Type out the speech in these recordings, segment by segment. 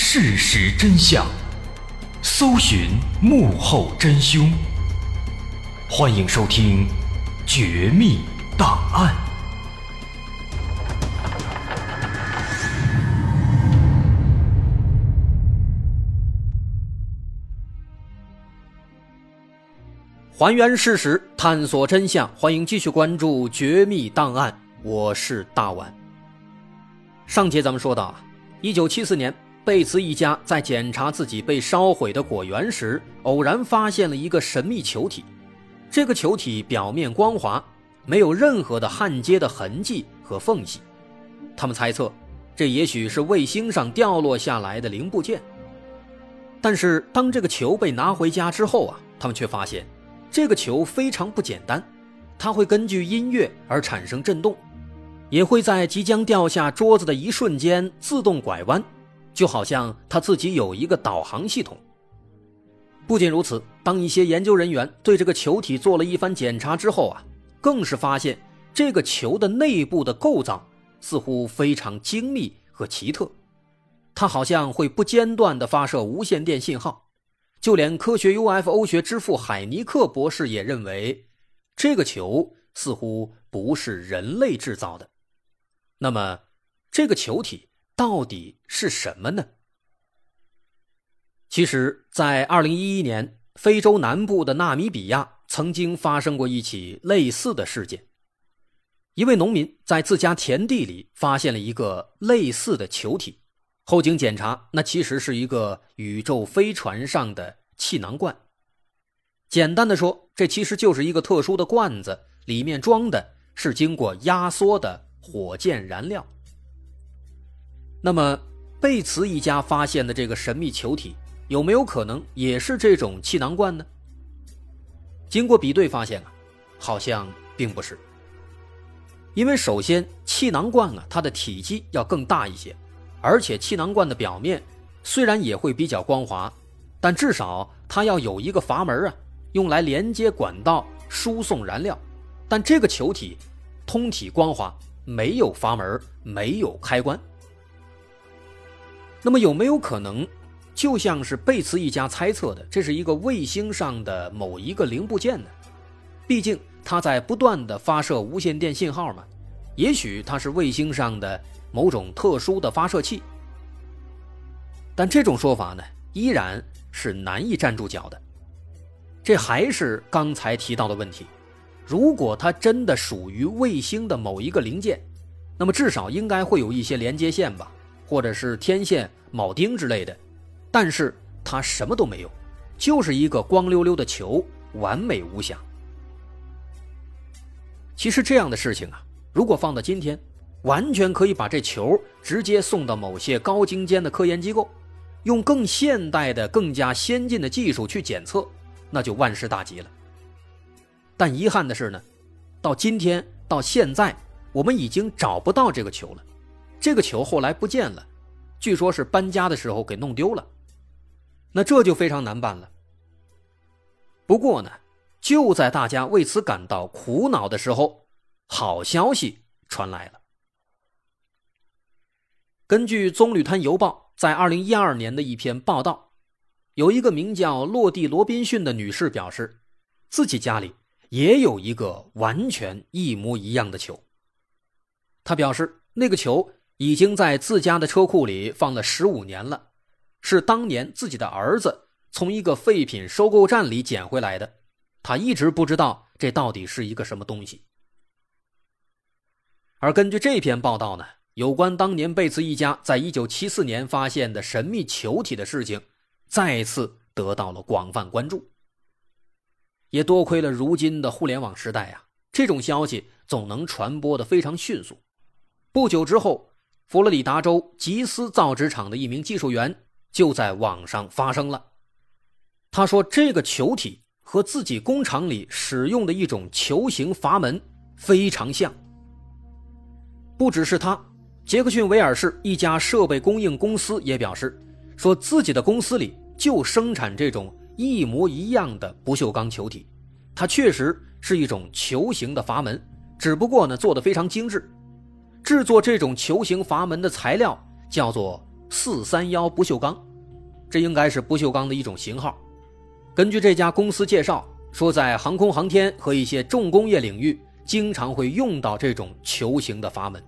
事实真相，搜寻幕后真凶。欢迎收听《绝密档案》，还原事实，探索真相。欢迎继续关注《绝密档案》，我是大碗。上节咱们说到啊。一九七四年，贝茨一家在检查自己被烧毁的果园时，偶然发现了一个神秘球体。这个球体表面光滑，没有任何的焊接的痕迹和缝隙。他们猜测，这也许是卫星上掉落下来的零部件。但是，当这个球被拿回家之后啊，他们却发现，这个球非常不简单，它会根据音乐而产生震动。也会在即将掉下桌子的一瞬间自动拐弯，就好像他自己有一个导航系统。不仅如此，当一些研究人员对这个球体做了一番检查之后啊，更是发现这个球的内部的构造似乎非常精密和奇特，它好像会不间断地发射无线电信号。就连科学 UFO 学之父海尼克博士也认为，这个球似乎不是人类制造的。那么，这个球体到底是什么呢？其实，在二零一一年，非洲南部的纳米比亚曾经发生过一起类似的事件。一位农民在自家田地里发现了一个类似的球体，后经检查，那其实是一个宇宙飞船上的气囊罐。简单的说，这其实就是一个特殊的罐子，里面装的是经过压缩的。火箭燃料。那么，贝茨一家发现的这个神秘球体，有没有可能也是这种气囊罐呢？经过比对发现啊，好像并不是。因为首先，气囊罐啊，它的体积要更大一些，而且气囊罐的表面虽然也会比较光滑，但至少它要有一个阀门啊，用来连接管道输送燃料。但这个球体通体光滑。没有阀门，没有开关。那么有没有可能，就像是贝茨一家猜测的，这是一个卫星上的某一个零部件呢？毕竟它在不断的发射无线电信号嘛。也许它是卫星上的某种特殊的发射器。但这种说法呢，依然是难以站住脚的。这还是刚才提到的问题。如果它真的属于卫星的某一个零件，那么至少应该会有一些连接线吧，或者是天线、铆钉之类的。但是它什么都没有，就是一个光溜溜的球，完美无瑕。其实这样的事情啊，如果放到今天，完全可以把这球直接送到某些高精尖的科研机构，用更现代的、更加先进的技术去检测，那就万事大吉了。但遗憾的是呢，到今天到现在，我们已经找不到这个球了。这个球后来不见了，据说是搬家的时候给弄丢了。那这就非常难办了。不过呢，就在大家为此感到苦恼的时候，好消息传来了。根据《棕榈滩邮报》在二零一二年的一篇报道，有一个名叫洛蒂·罗宾逊的女士表示，自己家里。也有一个完全一模一样的球。他表示，那个球已经在自家的车库里放了十五年了，是当年自己的儿子从一个废品收购站里捡回来的。他一直不知道这到底是一个什么东西。而根据这篇报道呢，有关当年贝茨一家在一九七四年发现的神秘球体的事情，再次得到了广泛关注。也多亏了如今的互联网时代啊，这种消息总能传播的非常迅速。不久之后，佛罗里达州吉斯造纸厂的一名技术员就在网上发声了。他说：“这个球体和自己工厂里使用的一种球形阀门非常像。”不只是他，杰克逊维尔市一家设备供应公司也表示，说自己的公司里就生产这种。一模一样的不锈钢球体，它确实是一种球形的阀门，只不过呢做的非常精致。制作这种球形阀门的材料叫做四三幺不锈钢，这应该是不锈钢的一种型号。根据这家公司介绍，说在航空航天和一些重工业领域，经常会用到这种球形的阀门。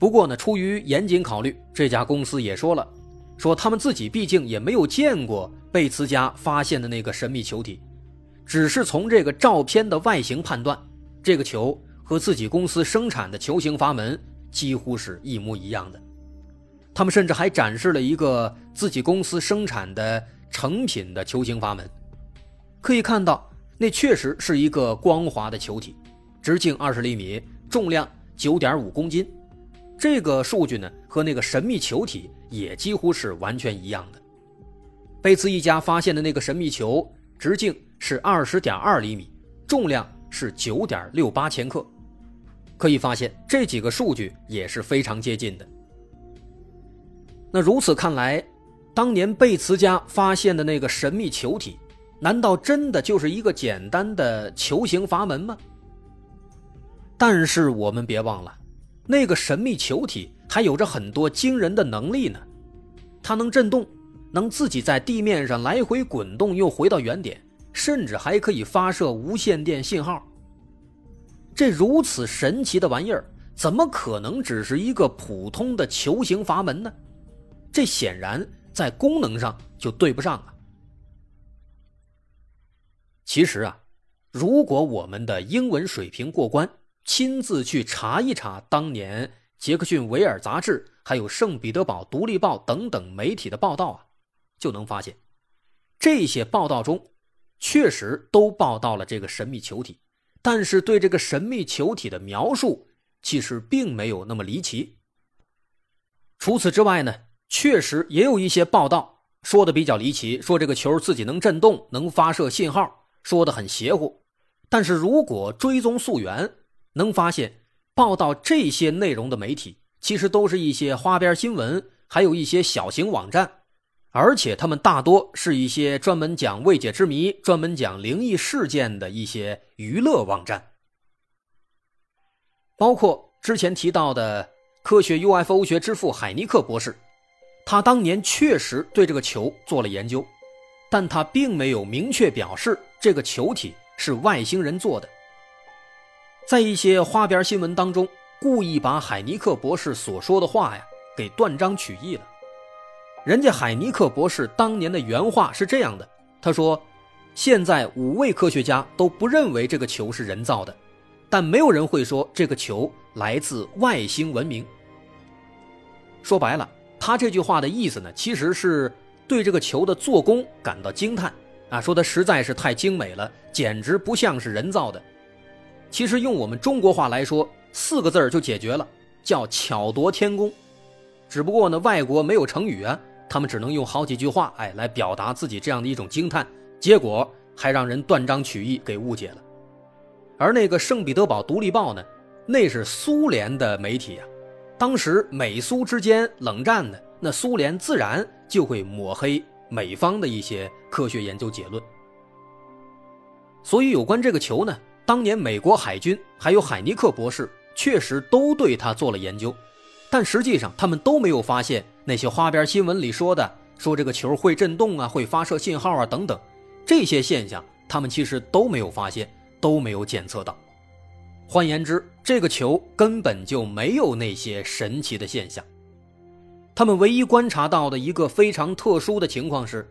不过呢，出于严谨考虑，这家公司也说了，说他们自己毕竟也没有见过贝茨家发现的那个神秘球体，只是从这个照片的外形判断，这个球和自己公司生产的球形阀门几乎是一模一样的。他们甚至还展示了一个自己公司生产的成品的球形阀门，可以看到，那确实是一个光滑的球体，直径二十厘米，重量九点五公斤。这个数据呢，和那个神秘球体也几乎是完全一样的。贝茨一家发现的那个神秘球，直径是二十点二厘米，重量是九点六八千克。可以发现，这几个数据也是非常接近的。那如此看来，当年贝茨家发现的那个神秘球体，难道真的就是一个简单的球形阀门吗？但是我们别忘了。那个神秘球体还有着很多惊人的能力呢，它能震动，能自己在地面上来回滚动，又回到原点，甚至还可以发射无线电信号。这如此神奇的玩意儿，怎么可能只是一个普通的球形阀门呢？这显然在功能上就对不上啊。其实啊，如果我们的英文水平过关。亲自去查一查当年杰克逊维尔杂志，还有圣彼得堡独立报等等媒体的报道啊，就能发现，这些报道中确实都报道了这个神秘球体，但是对这个神秘球体的描述其实并没有那么离奇。除此之外呢，确实也有一些报道说的比较离奇，说这个球自己能震动，能发射信号，说的很邪乎。但是如果追踪溯源，能发现，报道这些内容的媒体，其实都是一些花边新闻，还有一些小型网站，而且他们大多是一些专门讲未解之谜、专门讲灵异事件的一些娱乐网站。包括之前提到的科学 UFO 学之父海尼克博士，他当年确实对这个球做了研究，但他并没有明确表示这个球体是外星人做的。在一些花边新闻当中，故意把海尼克博士所说的话呀给断章取义了。人家海尼克博士当年的原话是这样的：“他说，现在五位科学家都不认为这个球是人造的，但没有人会说这个球来自外星文明。”说白了，他这句话的意思呢，其实是对这个球的做工感到惊叹啊，说的实在是太精美了，简直不像是人造的。其实用我们中国话来说，四个字儿就解决了，叫巧夺天工。只不过呢，外国没有成语啊，他们只能用好几句话，哎，来表达自己这样的一种惊叹，结果还让人断章取义给误解了。而那个圣彼得堡独立报呢，那是苏联的媒体啊，当时美苏之间冷战呢，那苏联自然就会抹黑美方的一些科学研究结论。所以有关这个球呢。当年美国海军还有海尼克博士确实都对他做了研究，但实际上他们都没有发现那些花边新闻里说的，说这个球会震动啊，会发射信号啊等等，这些现象他们其实都没有发现，都没有检测到。换言之，这个球根本就没有那些神奇的现象。他们唯一观察到的一个非常特殊的情况是，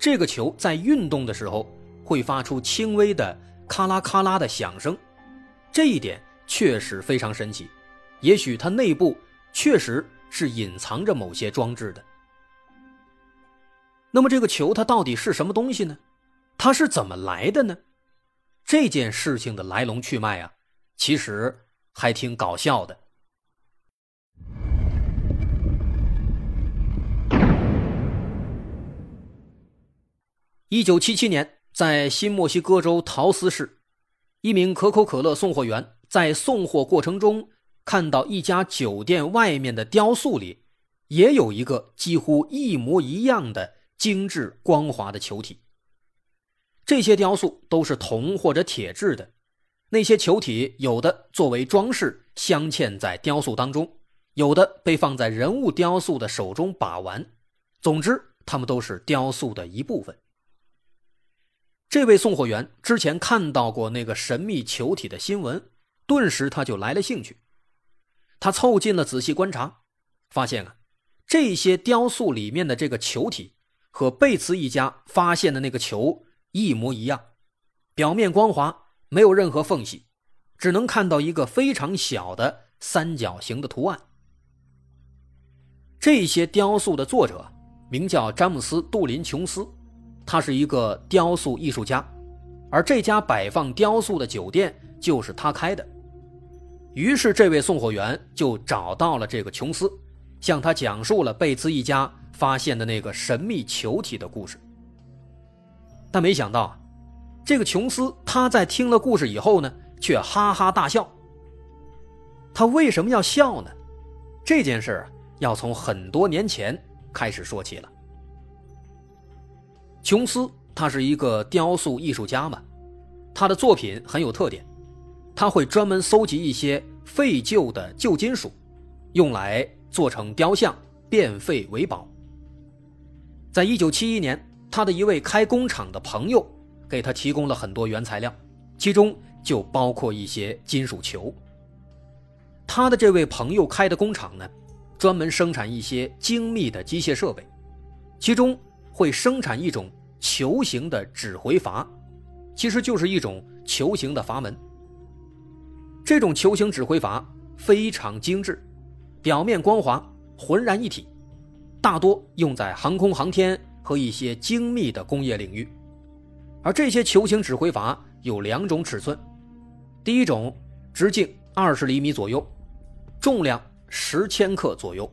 这个球在运动的时候会发出轻微的。咔啦咔啦的响声，这一点确实非常神奇。也许它内部确实是隐藏着某些装置的。那么这个球它到底是什么东西呢？它是怎么来的呢？这件事情的来龙去脉啊，其实还挺搞笑的。一九七七年。在新墨西哥州陶斯市，一名可口可乐送货员在送货过程中看到一家酒店外面的雕塑里，也有一个几乎一模一样的精致光滑的球体。这些雕塑都是铜或者铁制的，那些球体有的作为装饰镶嵌在雕塑当中，有的被放在人物雕塑的手中把玩。总之，他们都是雕塑的一部分。这位送货员之前看到过那个神秘球体的新闻，顿时他就来了兴趣。他凑近了仔细观察，发现啊，这些雕塑里面的这个球体和贝茨一家发现的那个球一模一样，表面光滑，没有任何缝隙，只能看到一个非常小的三角形的图案。这些雕塑的作者名叫詹姆斯·杜林·琼斯。他是一个雕塑艺术家，而这家摆放雕塑的酒店就是他开的。于是，这位送货员就找到了这个琼斯，向他讲述了贝兹一家发现的那个神秘球体的故事。但没想到，这个琼斯他在听了故事以后呢，却哈哈大笑。他为什么要笑呢？这件事要从很多年前开始说起了。琼斯他是一个雕塑艺术家嘛，他的作品很有特点，他会专门搜集一些废旧的旧金属，用来做成雕像，变废为宝。在一九七一年，他的一位开工厂的朋友给他提供了很多原材料，其中就包括一些金属球。他的这位朋友开的工厂呢，专门生产一些精密的机械设备，其中。会生产一种球形的指挥阀，其实就是一种球形的阀门。这种球形指挥阀非常精致，表面光滑，浑然一体，大多用在航空航天和一些精密的工业领域。而这些球形指挥阀有两种尺寸，第一种直径二十厘米左右，重量十千克左右；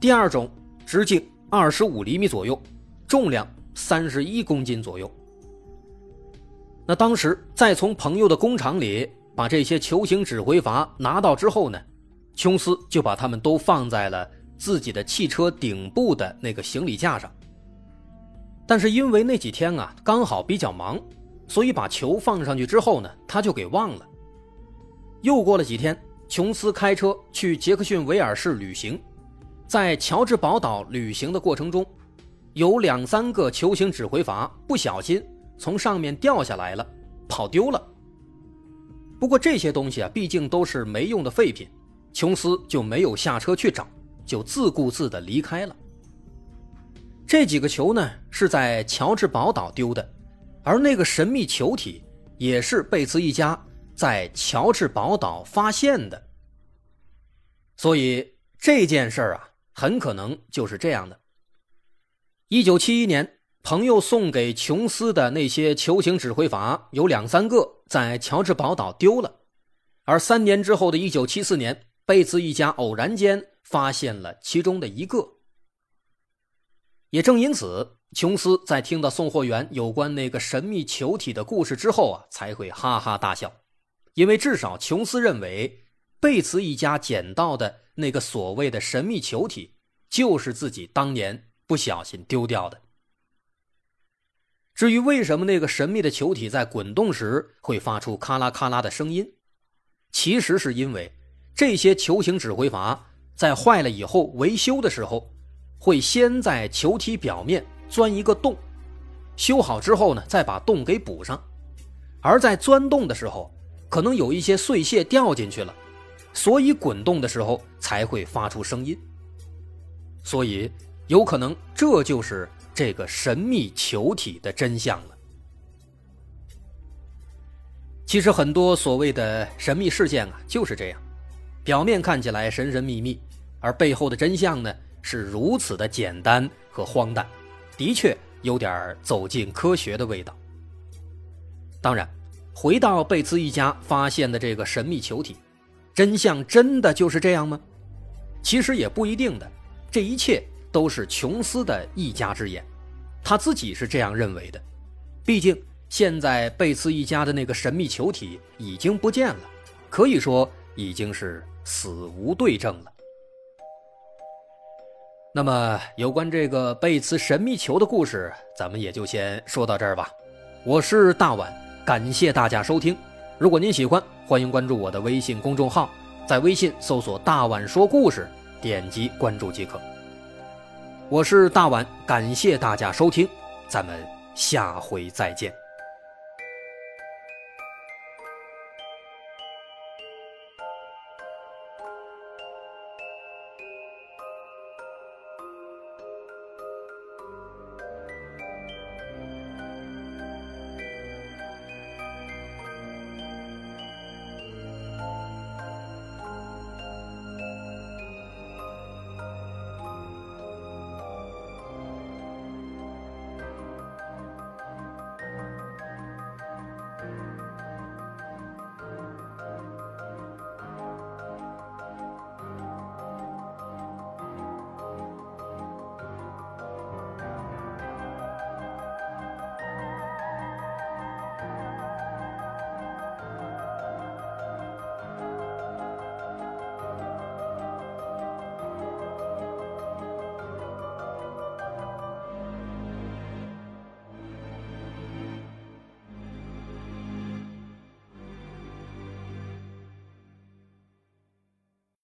第二种直径。二十五厘米左右，重量三十一公斤左右。那当时再从朋友的工厂里把这些球形指挥阀拿到之后呢，琼斯就把它们都放在了自己的汽车顶部的那个行李架上。但是因为那几天啊刚好比较忙，所以把球放上去之后呢，他就给忘了。又过了几天，琼斯开车去杰克逊维尔市旅行。在乔治堡岛旅行的过程中，有两三个球形指挥阀不小心从上面掉下来了，跑丢了。不过这些东西啊，毕竟都是没用的废品，琼斯就没有下车去找，就自顾自地离开了。这几个球呢，是在乔治堡岛丢的，而那个神秘球体也是贝茨一家在乔治堡岛发现的。所以这件事儿啊。很可能就是这样的。一九七一年，朋友送给琼斯的那些球形指挥阀有两三个在乔治堡岛丢了，而三年之后的一九七四年，贝茨一家偶然间发现了其中的一个。也正因此，琼斯在听到送货员有关那个神秘球体的故事之后啊，才会哈哈大笑，因为至少琼斯认为贝茨一家捡到的。那个所谓的神秘球体，就是自己当年不小心丢掉的。至于为什么那个神秘的球体在滚动时会发出咔啦咔啦的声音，其实是因为这些球形指挥阀在坏了以后维修的时候，会先在球体表面钻一个洞，修好之后呢，再把洞给补上。而在钻洞的时候，可能有一些碎屑掉进去了。所以滚动的时候才会发出声音，所以有可能这就是这个神秘球体的真相了。其实很多所谓的神秘事件啊就是这样，表面看起来神神秘秘，而背后的真相呢是如此的简单和荒诞，的确有点走进科学的味道。当然，回到贝兹一家发现的这个神秘球体。真相真的就是这样吗？其实也不一定的，这一切都是琼斯的一家之言，他自己是这样认为的。毕竟现在贝茨一家的那个神秘球体已经不见了，可以说已经是死无对证了。那么有关这个贝茨神秘球的故事，咱们也就先说到这儿吧。我是大碗，感谢大家收听。如果您喜欢，欢迎关注我的微信公众号，在微信搜索“大碗说故事”，点击关注即可。我是大碗，感谢大家收听，咱们下回再见。